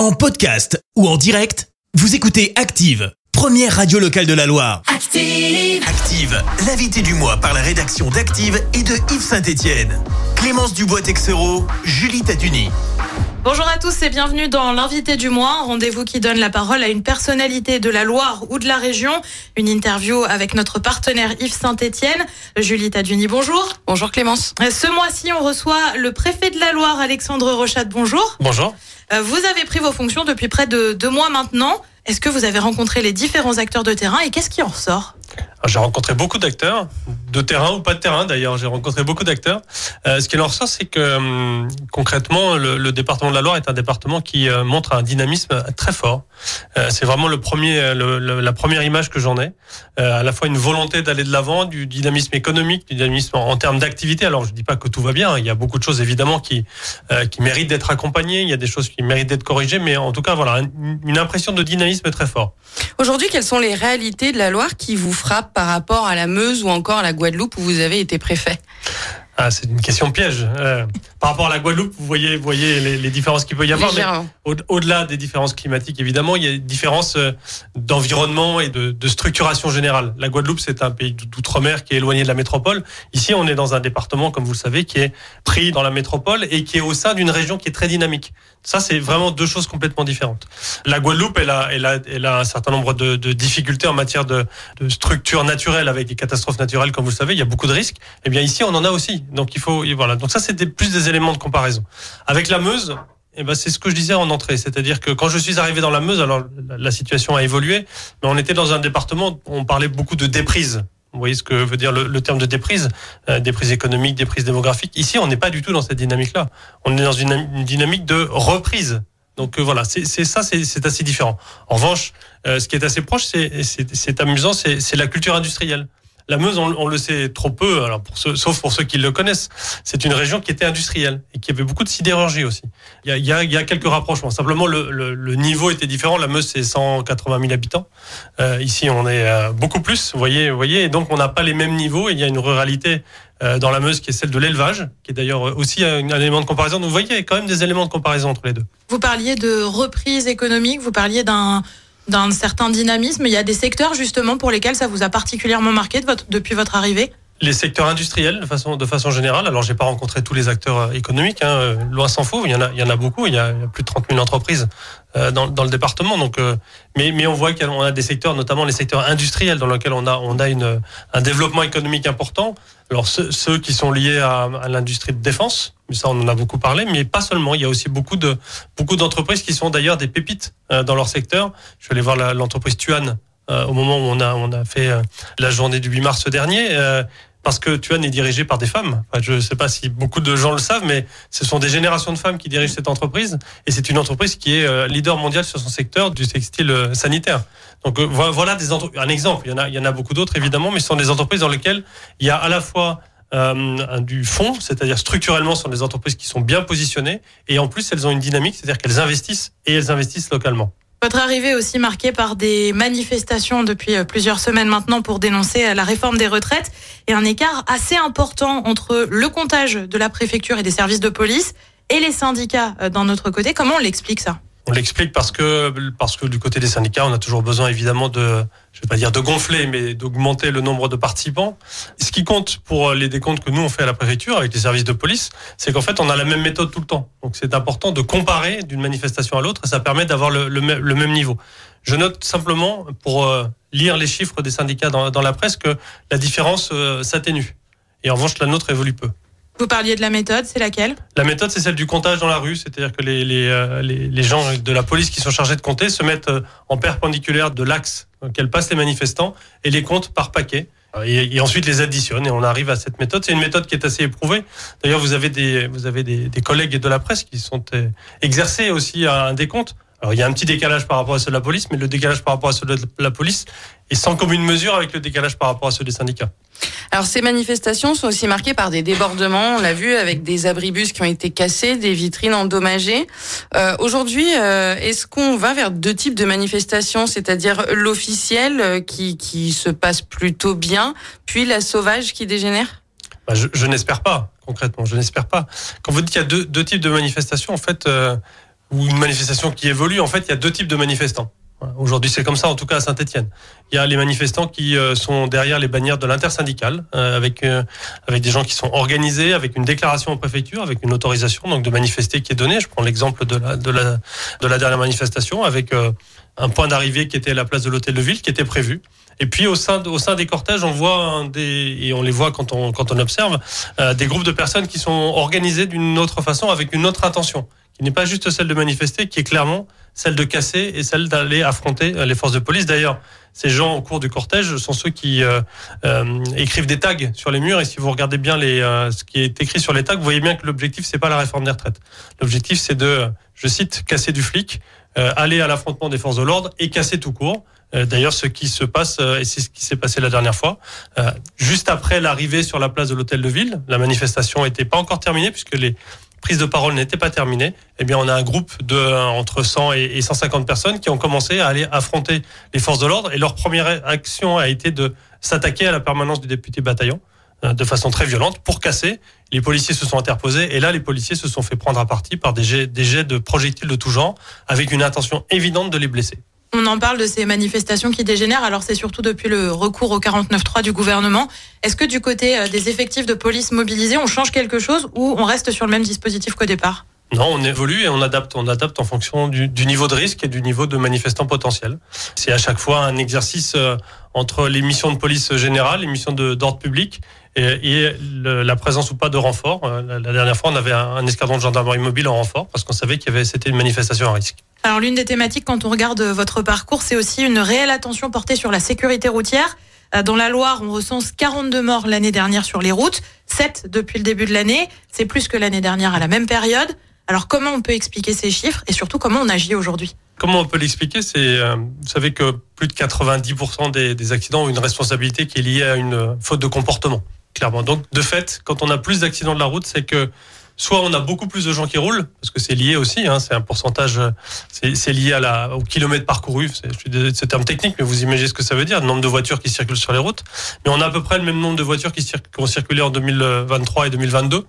En podcast ou en direct, vous écoutez Active, première radio locale de la Loire. Active. Active, l'invité du mois par la rédaction d'Active et de Yves Saint-Etienne. Clémence Dubois-Texero, Julie Taduni. Bonjour à tous et bienvenue dans l'invité du mois, un rendez-vous qui donne la parole à une personnalité de la Loire ou de la région. Une interview avec notre partenaire Yves Saint-Etienne. Julie Taduni, bonjour. Bonjour Clémence. Ce mois-ci, on reçoit le préfet de la Loire, Alexandre Rochat. Bonjour. Bonjour. Euh, Vous avez pris vos fonctions depuis près de deux mois maintenant. Est-ce que vous avez rencontré les différents acteurs de terrain et qu'est-ce qui en ressort? J'ai rencontré beaucoup d'acteurs, de terrain ou pas de terrain d'ailleurs. J'ai rencontré beaucoup d'acteurs. Euh, ce qui en ressort, c'est que hum, concrètement, le, département de la Loire est un département qui euh, montre un dynamisme très fort. Euh, c'est vraiment le premier, la première image que j'en ai. À la fois une volonté d'aller de l'avant, du dynamisme économique, du dynamisme en, termes d'activité. Alors je dis pas que tout va bien. Il y a beaucoup de choses évidemment qui qui méritent d'être accompagnées. Il y a des choses qui méritent d'être corrigées, mais en tout cas voilà une impression de dynamisme Aujourd'hui, quelles sont les réalités de la Loire qui vous frappent par rapport à la Meuse ou encore à la Guadeloupe où vous avez été préfet? Ah, c'est une question piège. Euh, par rapport à la Guadeloupe, vous voyez, vous voyez les, les différences qu'il peut y avoir. mais Légèrement. au- Au-delà des différences climatiques, évidemment, il y a des différences euh, d'environnement et de, de structuration générale. La Guadeloupe, c'est un pays d'outre-mer qui est éloigné de la métropole. Ici, on est dans un département, comme vous le savez, qui est pris dans la métropole et qui est au sein d'une région qui est très dynamique. Ça, c'est vraiment deux choses complètement différentes. La Guadeloupe, elle a, elle a, elle a un certain nombre de, de difficultés en matière de, de structure naturelle avec des catastrophes naturelles, comme vous le savez, il y a beaucoup de risques. Eh bien, ici, on en a aussi. Donc, il faut, voilà. Donc, ça, c'est plus des éléments de comparaison. Avec la Meuse, eh ben, c'est ce que je disais en entrée. C'est-à-dire que quand je suis arrivé dans la Meuse, alors la, situation a évolué, mais on était dans un département, où on parlait beaucoup de déprise. Vous voyez ce que veut dire le, le terme de déprise, euh, déprise économique, déprise démographique. Ici, on n'est pas du tout dans cette dynamique-là. On est dans une, une dynamique de reprise. Donc euh, voilà, c'est ça, c'est assez différent. En revanche, euh, ce qui est assez proche, c'est amusant, c'est la culture industrielle. La Meuse, on, le sait trop peu, alors sauf pour ceux qui le connaissent. C'est une région qui était industrielle et qui avait beaucoup de sidérurgie aussi. Il y a, quelques rapprochements. Simplement, le, niveau était différent. La Meuse, c'est 180 000 habitants. Euh, ici, on est euh, beaucoup plus. Vous voyez, vous voyez. Et donc, on n'a pas les mêmes niveaux. Il y a une ruralité euh, dans la Meuse qui est celle de l'élevage, qui est d'ailleurs aussi un, un élément de comparaison. Donc, vous voyez, il y a quand même des éléments de comparaison entre les deux. Vous parliez de reprise économique, vous parliez d'un d'un certain dynamisme. Il y a des secteurs justement pour lesquels ça vous a particulièrement marqué depuis votre arrivée? Les secteurs industriels de façon de façon générale. Alors j'ai pas rencontré tous les acteurs euh, économiques, hein, euh, loin s'en faut. Il y en a il y en a beaucoup. Il y a, plus de 30 000 entreprises euh, dans, dans le département. Donc euh, mais mais on voit qu'on a des secteurs, notamment les secteurs industriels, dans lesquels on a on a une un développement économique important. Alors ceux, ceux qui sont liés à, à l'industrie de défense, mais ça on en a beaucoup parlé, mais pas seulement. Il y a aussi beaucoup de beaucoup d'entreprises qui sont d'ailleurs des pépites euh, dans leur secteur. Je suis allé voir l'entreprise Tuan euh, au moment où on a on a fait la journée du 8 mars dernier. Parce que Tuan est dirigé par des femmes. Je ne sais pas si beaucoup de gens le savent, mais ce sont des générations de femmes qui dirigent cette entreprise. Et c'est une entreprise qui est euh, leader mondial sur son secteur du textile euh, sanitaire. Donc euh, vo- voilà des un exemple. Il y en a, il y en a beaucoup d'autres évidemment, mais ce sont des entreprises dans lesquelles il y a à la fois du fond, c'est-à-dire structurellement, ce sont des entreprises qui sont bien positionnées, et en plus elles ont une dynamique, c'est-à-dire qu'elles investissent et elles investissent localement. Votre arrivée aussi marquée par des manifestations depuis euh, plusieurs semaines maintenant pour dénoncer euh, la réforme des retraites et un écart assez important entre le comptage de la préfecture et des services de police et les syndicats euh, d'un autre côté. Comment on l'explique ça? On l'explique parce que parce que du côté des syndicats, on a toujours besoin évidemment de, je vais pas dire de gonfler, mais d'augmenter le nombre de participants. Ce qui compte pour les décomptes que nous on fait à la préfecture avec les services de police, c'est qu'en fait on a la même méthode tout le temps. Donc c'est important de comparer d'une manifestation à l'autre et ça permet d'avoir le, même- niveau. Je note simplement pour euh, lire les chiffres des syndicats dans, dans la presse que la différence euh, s'atténue. Et en revanche, la nôtre évolue peu. Vous parliez de la méthode, c'est laquelle? La méthode, c'est celle du comptage dans la rue, c'est-à-dire que les, les, euh, les, les gens de la police qui sont chargés de compter se mettent euh, en perpendiculaire de l'axe qu'elles passent les manifestants et les comptent par paquet. Et, et ensuite les additionnent et on arrive à cette méthode. C'est une méthode qui est assez éprouvée. D'ailleurs, vous avez des vous avez des, des collègues de la presse qui sont euh, exercés aussi à un décompte. Alors il y a un petit décalage par rapport à ceux de la police, mais le décalage par rapport à ceux de la police est sans commune mesure avec le décalage par rapport à ceux des syndicats. Alors ces manifestations sont aussi marquées par des débordements, on l'a vu avec des abribus qui ont été cassés, des vitrines endommagées. Euh, Aujourd'hui, euh, est-ce qu'on va vers deux types de manifestations, c'est-à-dire l'officiel euh, qui, qui se passe plutôt bien, puis la sauvage qui dégénère? Bah, je, je n'espère pas, concrètement, je n'espère pas. Quand vous dites qu'il y a deux, deux types de manifestations, en fait, euh, ou une manifestation qui évolue. En fait, il y a deux types de manifestants. Aujourd'hui, c'est comme ça, en tout cas à Saint-Etienne. Il y a les manifestants qui euh, sont derrière les bannières de l'intersyndicale, euh, avec euh, avec des gens qui sont organisés, avec une déclaration en préfecture, avec une autorisation donc de manifester qui est donnée. Je prends l'exemple de la de la de la dernière manifestation, avec un point d'arrivée qui était la place de l'hôtel de ville, qui était prévu. Et puis au sein au sein des cortèges, on voit des et on les voit quand on quand on observe des groupes de personnes qui sont organisés d'une autre façon, avec une autre intention, qui n'est pas juste celle de manifester, qui est clairement celle de casser et celle d'aller affronter euh, les forces de police. D'ailleurs, ces gens au cours du cortège sont ceux qui euh, euh, écrivent des tags sur les murs. Et si vous regardez bien les, ce qui est écrit sur les tags, vous voyez bien que l'objectif c'est pas la réforme des retraites. L'objectif c'est de, je cite, casser du flic, aller à l'affrontement des forces de l'ordre et casser tout court. D'ailleurs, ce qui se passe, et c'est ce qui s'est passé la dernière fois, juste après l'arrivée sur la place de l'hôtel de ville, la manifestation n'était pas encore terminée puisque les prise de parole n'était pas terminée, eh bien, on a un groupe de entre 100 et 150 personnes qui ont commencé à aller affronter les forces de l'ordre. Et leur première action a été de s'attaquer à la permanence du député bataillon euh, de façon très violente pour casser. Les policiers se sont interposés et là, les policiers se sont fait prendre à partie par des jets, des jets de projectiles de tout genre avec une intention évidente de les blesser. On en parle de ces manifestations qui dégénèrent. Alors c'est surtout depuis le recours au 49.3 du gouvernement. Est-ce que du côté euh, des effectifs de police mobilisés, on change quelque chose ou on reste sur le même dispositif qu'au départ? Non, on évolue et on adapte. On adapte en fonction du, niveau de risque et du niveau de manifestants potentiels. C'est à chaque fois un exercice euh, entre les missions de police générale, les missions d'ordre public et, la présence ou pas de renfort. Euh, la, dernière fois, on avait un, escadron de gendarmerie mobile en renfort parce qu'on savait qu'il y avait c'était une manifestation à risque. Alors l'une des thématiques quand on regarde votre parcours, c'est aussi une réelle attention portée sur la sécurité routière. Euh, dans la Loire, on recense 42 morts l'année dernière sur les routes, 7 depuis le début de l'année. C'est plus que l'année dernière à la même période. Alors comment on peut expliquer ces chiffres et surtout comment on agit aujourd'hui? Comment on peut l'expliquer? C'est, euh, vous savez que plus de 90% des, accidents ont une responsabilité qui est liée à une faute de comportement, clairement. Donc de fait, quand on a plus d'accidents de la route, c'est que soit on a beaucoup plus de gens qui roulent, parce que c'est lié aussi, hein, c'est un pourcentage, c'est lié à la, au kilomètre parcouru, je suis de terme technique, mais vous imaginez ce que ça veut dire, le nombre de voitures qui circulent sur les routes. Mais on a à peu près le même nombre de voitures qui, qui ont circulé en 2023 et 2022,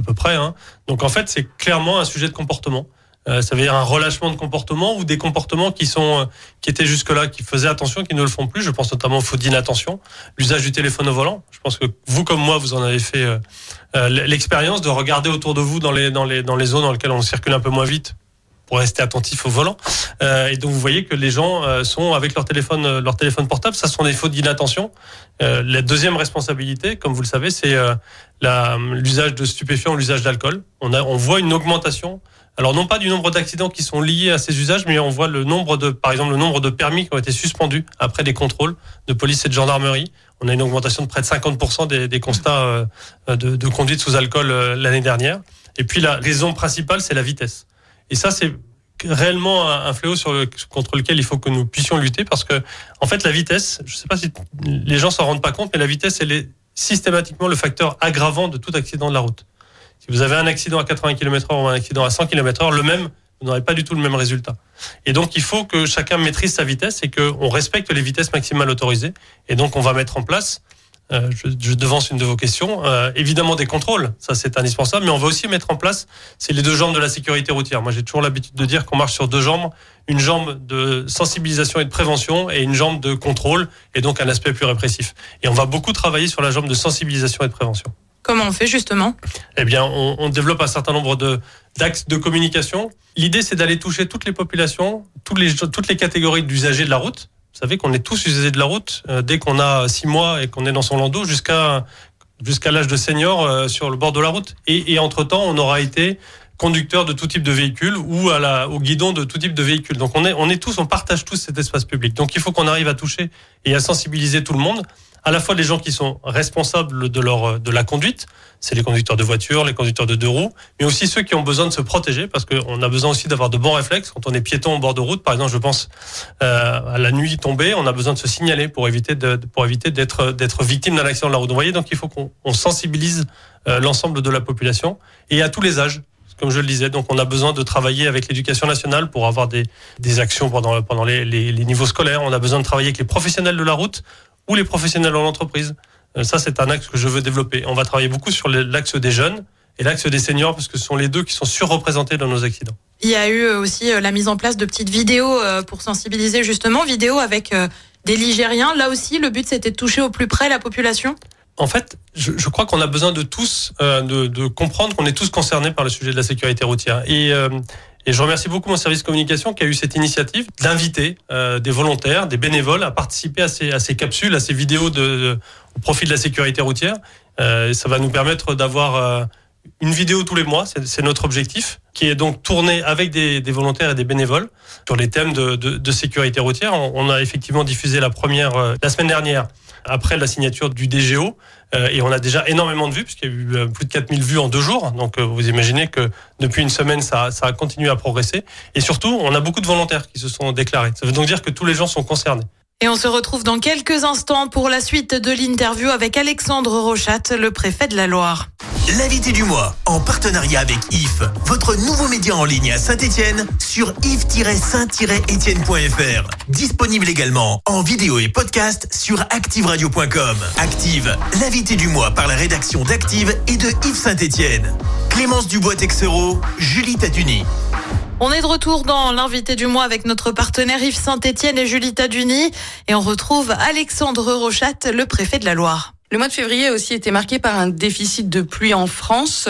à peu près. Hein. Donc en fait, c'est clairement un sujet de comportement. Euh, ça veut dire un relâchement de comportement ou des comportements qui sont euh, qui étaient jusque là, qui faisaient attention, qui ne le font plus. Je pense notamment au faux d'inattention, l'usage du téléphone au volant. Je pense que vous comme moi, vous en avez fait euh, l'expérience de regarder autour de vous dans les dans les dans les zones dans lesquelles on circule un peu moins vite pour rester attentif au volant. Euh, et donc vous voyez que les gens euh, sont avec leur téléphone, euh, leur téléphone portable. Ça sont des fautes d'inattention. Euh, la deuxième responsabilité, comme vous le savez, c'est l'usage de stupéfiants, l'usage d'alcool. On, a, on voit une augmentation. Alors non pas du nombre d'accidents qui sont liés à ces usages, mais on voit le nombre de, par exemple, le nombre de permis qui ont été suspendus après des contrôles de police et de gendarmerie. On a une augmentation de près de 50% des, des constats de, de conduite sous alcool l'année dernière. Et puis la raison principale, c'est la vitesse. Et ça, c'est réellement un, fléau sur le, contre lequel il faut que nous puissions lutter parce que, en fait, la vitesse, je ne sais pas si les gens s'en rendent pas compte, mais la vitesse, elle est systématiquement le facteur aggravant de tout accident de la route. Si vous avez un accident à 80 km h ou un accident à 100 km h le même, vous n'aurez pas du tout le même résultat. Et donc, il faut que chacun maîtrise sa vitesse et qu'on respecte les vitesses maximales autorisées. Et donc, on va mettre en place euh, je, je, devance une de vos questions. Euh, évidemment des contrôles, ça c'est indispensable, mais on va aussi mettre en place, c'est les deux jambes de la sécurité routière. Moi j'ai toujours l'habitude de dire qu'on marche sur deux jambes, une jambe de sensibilisation et de prévention et une jambe de contrôle, et donc un aspect plus répressif. Et on va beaucoup travailler sur la jambe de sensibilisation et de prévention. Comment on fait justement? Eh bien, on, on, développe un certain nombre de d'axes de communication. L'idée, c'est d'aller toucher toutes les populations, toutes les toutes les catégories d'usagers de la route vous savez qu'on est tous usagers de la route euh, dès qu'on a six mois et qu'on est dans son landau jusqu'à jusqu'à l'âge de senior euh, sur le bord de la route. Et, et entre-temps, on aura été conducteur de tout type de véhicule ou à la, au guidon de tout type de véhicule. Donc on est, on est tous, on partage tous cet espace public. Donc il faut qu'on arrive à toucher et à sensibiliser tout le monde à la fois les gens qui sont responsables de leur de la conduite, c'est les conducteurs de voitures, les conducteurs de deux roues, mais aussi ceux qui ont besoin de se protéger parce qu'on a besoin aussi d'avoir de bons réflexes quand on est piéton au bord de route. Par exemple, je pense euh, à la nuit tombée, on a besoin de se signaler pour éviter de, pour éviter d'être d'être victime d'un accident de la route. Vous voyez, donc il faut qu'on sensibilise euh, l'ensemble de la population et à tous les âges comme je le disais. Donc, on a besoin de travailler avec l'éducation nationale pour avoir des, des actions pendant, pendant les, les, niveaux scolaires. On a besoin de travailler avec les professionnels de la route ou les professionnels dans l'entreprise. Euh, ça, c'est un axe que je veux développer. On va travailler beaucoup sur l'axe des jeunes et l'axe des seniors, parce que ce sont les deux qui sont surreprésentés dans nos accidents. Il y a eu aussi la mise en place de petites vidéos pour sensibiliser justement, vidéos avec des Ligériens. Là aussi, le but c'était de toucher au plus près la population en fait, je, je crois qu'on a besoin de tous euh, de, de, comprendre qu'on est tous concernés par le sujet de la sécurité routière. Et, euh, et je remercie beaucoup mon service communication qui a eu cette initiative d'inviter euh, des volontaires, des bénévoles à participer à ces, capsules, à ces vidéos au profit de la sécurité routière. ça va nous permettre d'avoir une vidéo tous les mois, c'est notre objectif, qui est donc tourné avec des, volontaires et des bénévoles sur les thèmes de, sécurité routière. On, on, a effectivement diffusé la première la semaine dernière après la signature du DGO. Euh, et on a déjà énormément de vues, puisqu'il y a eu euh, plus de 4000 vues en deux jours. Donc euh, vous imaginez que depuis une semaine, ça, ça a continué à progresser. Et surtout, on a beaucoup de volontaires qui se sont déclarés. Ça veut donc dire que tous les gens sont concernés. Et on se retrouve dans quelques instants pour la suite de l'interview avec Alexandre Rochat, le préfet de la Loire. L'invité du mois, en partenariat avec IF, votre nouveau média en ligne à Saint-Etienne, sur if-saint-etienne.fr. Disponible également en vidéo et podcast sur activeradio.com. Active, l'invité du mois par la rédaction d'Active et de Yves Saint-Etienne. Clémence Dubois-Texero, Julie Taduni. On est de retour dans l'invité du mois avec notre partenaire Yves Saint-Etienne et Julie Taduni. Et on retrouve Alexandre Rochat, le préfet de la Loire. Le mois de février a aussi été marqué par un déficit de pluie en France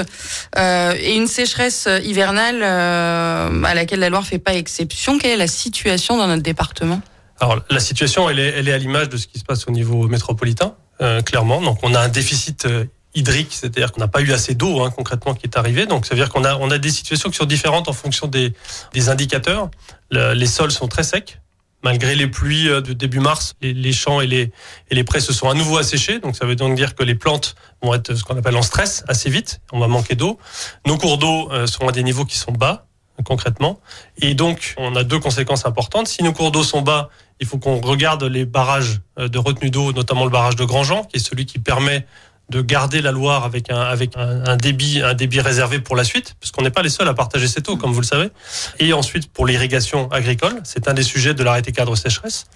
euh, et une sécheresse hivernale euh, à laquelle la Loire fait pas exception. Quelle est la situation dans notre département? Alors la situation, elle est, elle est à l'image de ce qui se passe au niveau métropolitain, euh, clairement. Donc on a un déficit euh, hydrique, c'est-à-dire qu'on n'a pas eu assez d'eau hein, concrètement qui est arrivé. Donc ça veut dire qu'on a, on a des situations qui sont différentes en fonction des, des indicateurs. Le, les sols sont très secs. Malgré les pluies euh, de début mars, les, champs et les, et les prés se sont à nouveau asséchés. Donc ça veut donc dire que les plantes vont être ce qu'on appelle en stress assez vite. On va manquer d'eau. Nos cours d'eau euh, sont à des niveaux qui sont bas concrètement. Et donc, on a deux conséquences importantes. Si nos cours d'eau sont bas, il faut qu'on regarde les barrages euh, de retenue d'eau, notamment le barrage de Grandjean, qui est celui qui permet de garder la Loire avec un, avec un, un débit, un débit réservé pour la suite, parce qu'on n'est pas les seuls à partager cette eau, comme vous le savez. Et ensuite, pour l'irrigation agricole, c'est un des sujets de l'arrêté cadre sécheresse.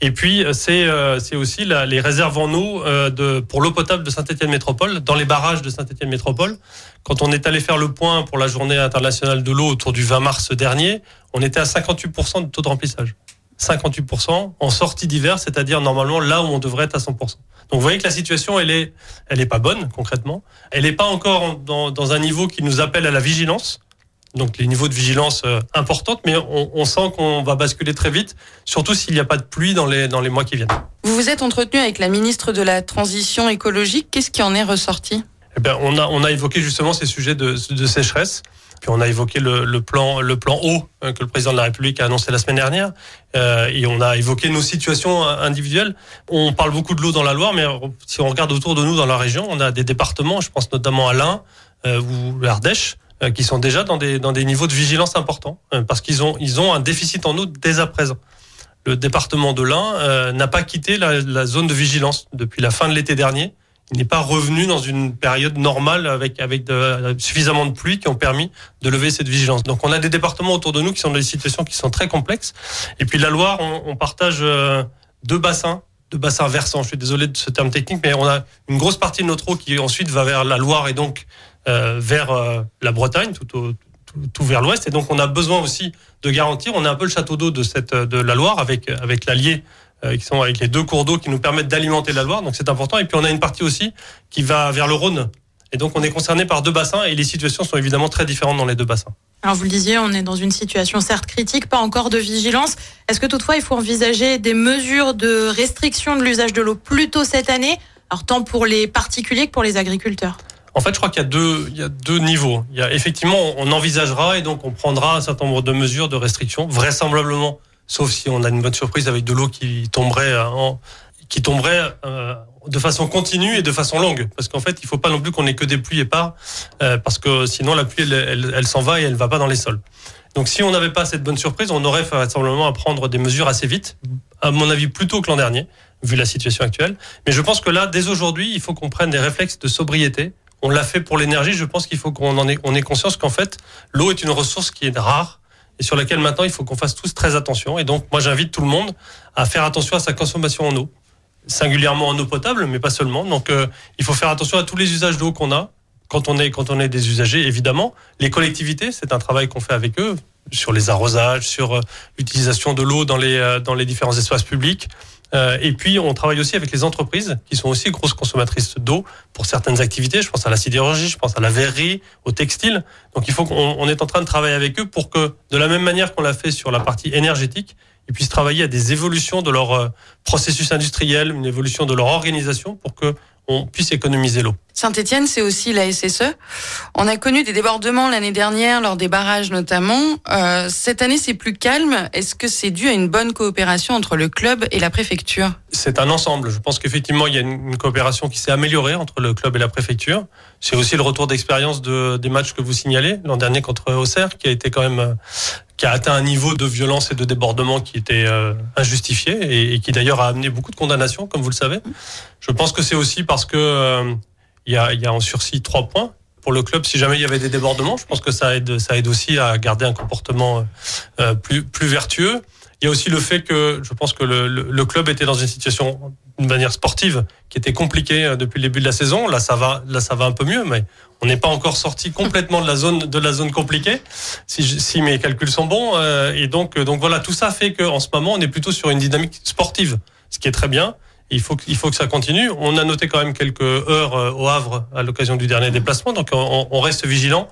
Et puis, c'est euh, c'est aussi la, les réserves en eau euh, de, pour l'eau potable de Saint-Étienne Métropole, dans les barrages de Saint-Étienne Métropole. Quand on est allé faire le point pour la journée internationale de l'eau autour du 20 mars dernier, on était à 58% de taux de remplissage. 58% en sortie d'hiver, c'est-à-dire normalement là où on devrait être à 100%. Donc vous voyez que la situation, elle est, elle est pas bonne concrètement. Elle n'est pas encore dans, dans, un niveau qui nous appelle à la vigilance. Donc les niveaux de vigilance euh, importantes, mais on, on sent qu'on va basculer très vite, surtout s'il n'y a pas de pluie dans les, dans les mois qui viennent. Vous vous êtes entretenu avec la ministre de la Transition écologique. Qu'est-ce qui en est ressorti? Eh bien, on, a, on a évoqué justement ces sujets de, de sécheresse. Puis on a évoqué le, le, plan, le plan eau hein, que le président de la République a annoncé la semaine dernière. Euh, et on a évoqué nos situations individuelles. On parle beaucoup de l'eau dans la Loire, mais si on regarde autour de nous dans la région, on a des départements, je pense notamment à l'Ain euh, ou l'Ardèche, euh, qui sont déjà dans des, dans des niveaux de vigilance importants, euh, parce qu'ils ont, ils ont un déficit en eau dès à présent. Le département de l'Ain euh, n'a pas quitté la, la zone de vigilance depuis la fin de l'été dernier n'est pas revenu dans une période normale avec avec de, suffisamment de pluie qui ont permis de lever cette vigilance. Donc on a des départements autour de nous qui sont dans des situations qui sont très complexes. Et puis la Loire, on, partage deux bassins, deux bassins versants. Je suis désolé de ce terme technique, mais on a une grosse partie de notre eau qui ensuite va vers la Loire et donc euh, vers euh, la Bretagne, tout, vers l'ouest. Et donc on a besoin aussi de garantir. On est un peu le château d'eau de de la Loire avec avec l'Allier euh, qui sont avec les deux cours d'eau qui nous permettent d'alimenter la Loire. Donc c'est important. Et puis on a une partie aussi qui va vers le Rhône. Et donc on est concerné par deux bassins et les situations sont évidemment très différentes dans les deux bassins. Alors vous le disiez, on est dans une situation certes critique, pas encore de vigilance. Est-ce que toutefois il faut envisager des mesures de restriction de l'usage de l'eau plus tôt cette année, alors tant pour les particuliers que pour les agriculteurs en fait, je crois qu'il y a deux, il y a deux niveaux. Il y a effectivement, on envisagera et donc on prendra un certain nombre de mesures de restriction, vraisemblablement sauf si on a une bonne surprise avec de l'eau qui tomberait en, qui tomberait euh, de façon continue et de façon longue. Parce qu'en fait, il faut pas non plus qu'on ait que des pluies épars, euh, parce que sinon la pluie, elle, elle, s'en va et elle va pas dans les sols. Donc si on n'avait pas cette bonne surprise, on aurait vraisemblablement à prendre des mesures assez vite, à mon avis plus tôt que l'an dernier, vu la situation actuelle. Mais je pense que là, dès aujourd'hui, il faut qu'on prenne des réflexes de sobriété. On l'a fait pour l'énergie, je pense qu'il faut qu'on en ait, on ait conscience qu'en fait, l'eau est une ressource qui est rare, et sur laquelle maintenant il faut qu'on fasse tous très attention. Et donc moi j'invite tout le monde à faire attention à sa consommation en eau, singulièrement en eau potable, mais pas seulement. Donc euh, il faut faire attention à tous les usages d'eau qu'on a, quand on est quand on est des usagers, évidemment. Les collectivités, c'est un travail qu'on fait avec eux sur les arrosages, sur euh, l'utilisation de l'eau dans les euh, dans les différents espaces publics. Euh, et puis, on travaille aussi avec les entreprises qui sont aussi grosses consommatrices d'eau pour certaines activités. Je pense à la sidérurgie, je pense à la verrerie, au textile. Donc, il faut qu'on est en train de travailler avec eux pour que, de la même manière qu'on l'a fait sur la partie énergétique, ils puissent travailler à des évolutions de leur processus industriel, une évolution de leur organisation pour que on puisse économiser l'eau. Saint-Etienne, c'est aussi la SSE. On a connu des débordements l'année dernière, lors des barrages notamment. Euh, cette année, c'est plus calme. Est-ce que c'est dû à une bonne coopération entre le club et la préfecture? C'est un ensemble. Je pense qu'effectivement, il y a une coopération qui s'est améliorée entre le club et la préfecture. C'est aussi le retour d'expérience de, des matchs que vous signalez l'an dernier contre Auxerre, qui a été quand même qui a atteint un niveau de violence et de débordement qui était euh, injustifié et, qui d'ailleurs a amené beaucoup de condamnations, comme vous le savez. Je pense que c'est aussi parce que euh, il y, a, y a en sursis trois points pour le club si jamais il y avait des débordements. Je pense que ça aide, ça aide aussi à garder un comportement euh, plus, plus vertueux. Il y a aussi le fait que je pense que le, le, club était dans une situation, d'une manière sportive, qui était compliquée euh, depuis le début de la saison. Là, ça va, là, ça va un peu mieux, mais on n'est pas encore sorti complètement de la zone de la zone compliquée, si, si mes calculs sont bons. Euh, et donc, donc voilà, tout ça fait qu'en ce moment, on est plutôt sur une dynamique sportive, ce qui est très bien. Il faut, il faut que ça continue. On a noté quand même quelques heures euh, au Havre à l'occasion du dernier déplacement, donc on, on reste vigilant.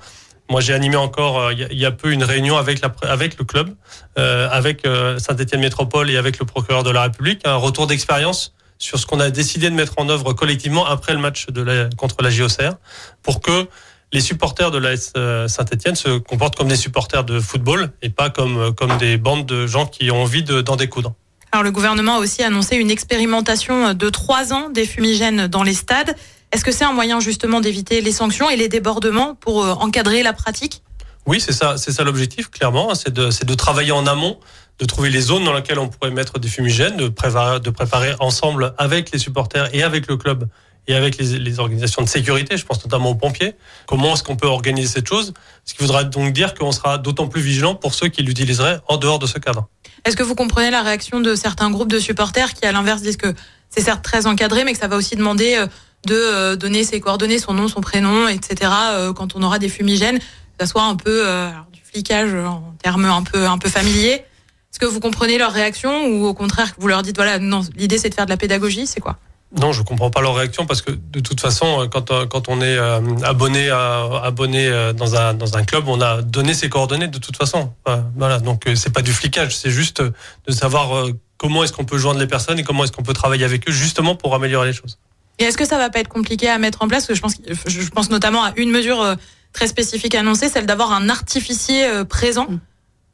Moi, j'ai animé encore euh, il y, a peu une réunion avec, la, avec le club, euh, avec euh, Saint-Étienne Métropole et avec le procureur de la République, un retour d'expérience sur ce qu'on a décidé de mettre en œuvre collectivement après le match de la, contre la JOCR, pour que les supporters de l'AS Saint-Etienne se comportent comme des supporters de football et pas comme, comme des bandes de gens qui ont envie d'en découdre. Alors le gouvernement a aussi annoncé une expérimentation de trois ans des fumigènes dans les stades. Est-ce que c'est un moyen justement d'éviter les sanctions et les débordements pour euh, encadrer la pratique? Oui, c'est ça, c'est ça l'objectif, clairement, c'est de, de travailler en amont, de trouver les zones dans lesquelles on pourrait mettre des fumigènes, de préparer, ensemble avec les supporters et avec le club et avec les, organisations de sécurité, je pense notamment aux pompiers, comment est-ce qu'on peut organiser cette chose? Ce qui voudra donc dire qu'on sera d'autant plus vigilant pour ceux qui l'utiliseraient en dehors de ce cadre. Est-ce que vous comprenez la réaction de certains groupes de supporters qui, à l'inverse, disent que c'est certes très encadré, mais que ça va aussi demander euh, de euh, donner ses coordonnées, son nom, son prénom, etc. Euh, quand on aura des fumigènes, que ça soit un peu du flicage en termes un peu un peu familiers? Est-ce que vous comprenez leur réaction ou au contraire vous leur dites voilà non l'idée c'est de faire de la pédagogie c'est quoi? Non, je comprends pas leur réaction parce que de toute façon, quand, quand on est abonné à, abonné dans un dans un club, on a donné ses coordonnées de toute façon. Voilà, donc c'est pas du flicage, c'est juste de savoir comment est-ce qu'on peut joindre les personnes et comment est-ce qu'on peut travailler avec eux justement pour améliorer les choses. Et est-ce que ça va pas être compliqué à mettre en place? Parce que je pense, je pense notamment à une mesure euh, très spécifique annoncée, celle d'avoir un artificier euh, présent.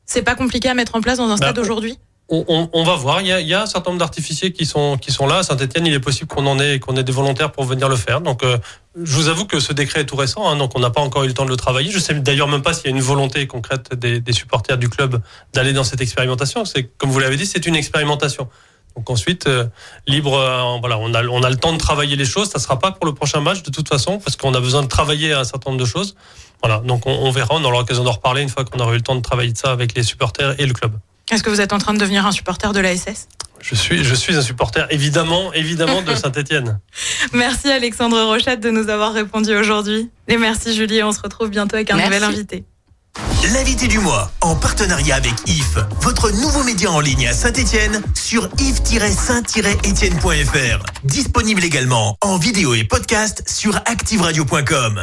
C'est pas compliqué à mettre en place dans un stade bah, aujourd'hui on, on, va voir. Il y, a, il y, a, un certain nombre d'artificiers qui sont qui sont là. À Saint-Etienne, il est possible qu'on en ait qu'on ait des volontaires pour venir le faire. Donc, euh, je vous avoue que ce décret est tout récent, hein, donc on n'a pas encore eu le temps de le travailler. Je sais d'ailleurs même pas s'il y a une volonté concrète des, des supporters du club d'aller dans cette expérimentation. C'est comme vous l'avez dit, c'est une expérimentation. Donc ensuite, euh, libre, euh, voilà, on a, on a le temps de travailler les choses. Ça sera pas pour le prochain match de toute façon, parce qu'on a besoin de travailler un certain nombre de choses. Voilà, donc on, verra, on aura l'occasion d'en reparler une fois qu'on aura eu le temps de travailler de ça avec les supporters et le club. Est-ce que vous êtes en train de devenir un supporter de l'ASS je suis, je suis un supporter évidemment, évidemment de Saint-Etienne. merci Alexandre Rochette de nous avoir répondu aujourd'hui. Et merci Julie, on se retrouve bientôt avec un nouvel invité. L'invité du mois, en partenariat avec IF, votre nouveau média en ligne à Saint-Etienne, sur if-saint-etienne.fr. Disponible également en vidéo et podcast sur activeradio.com.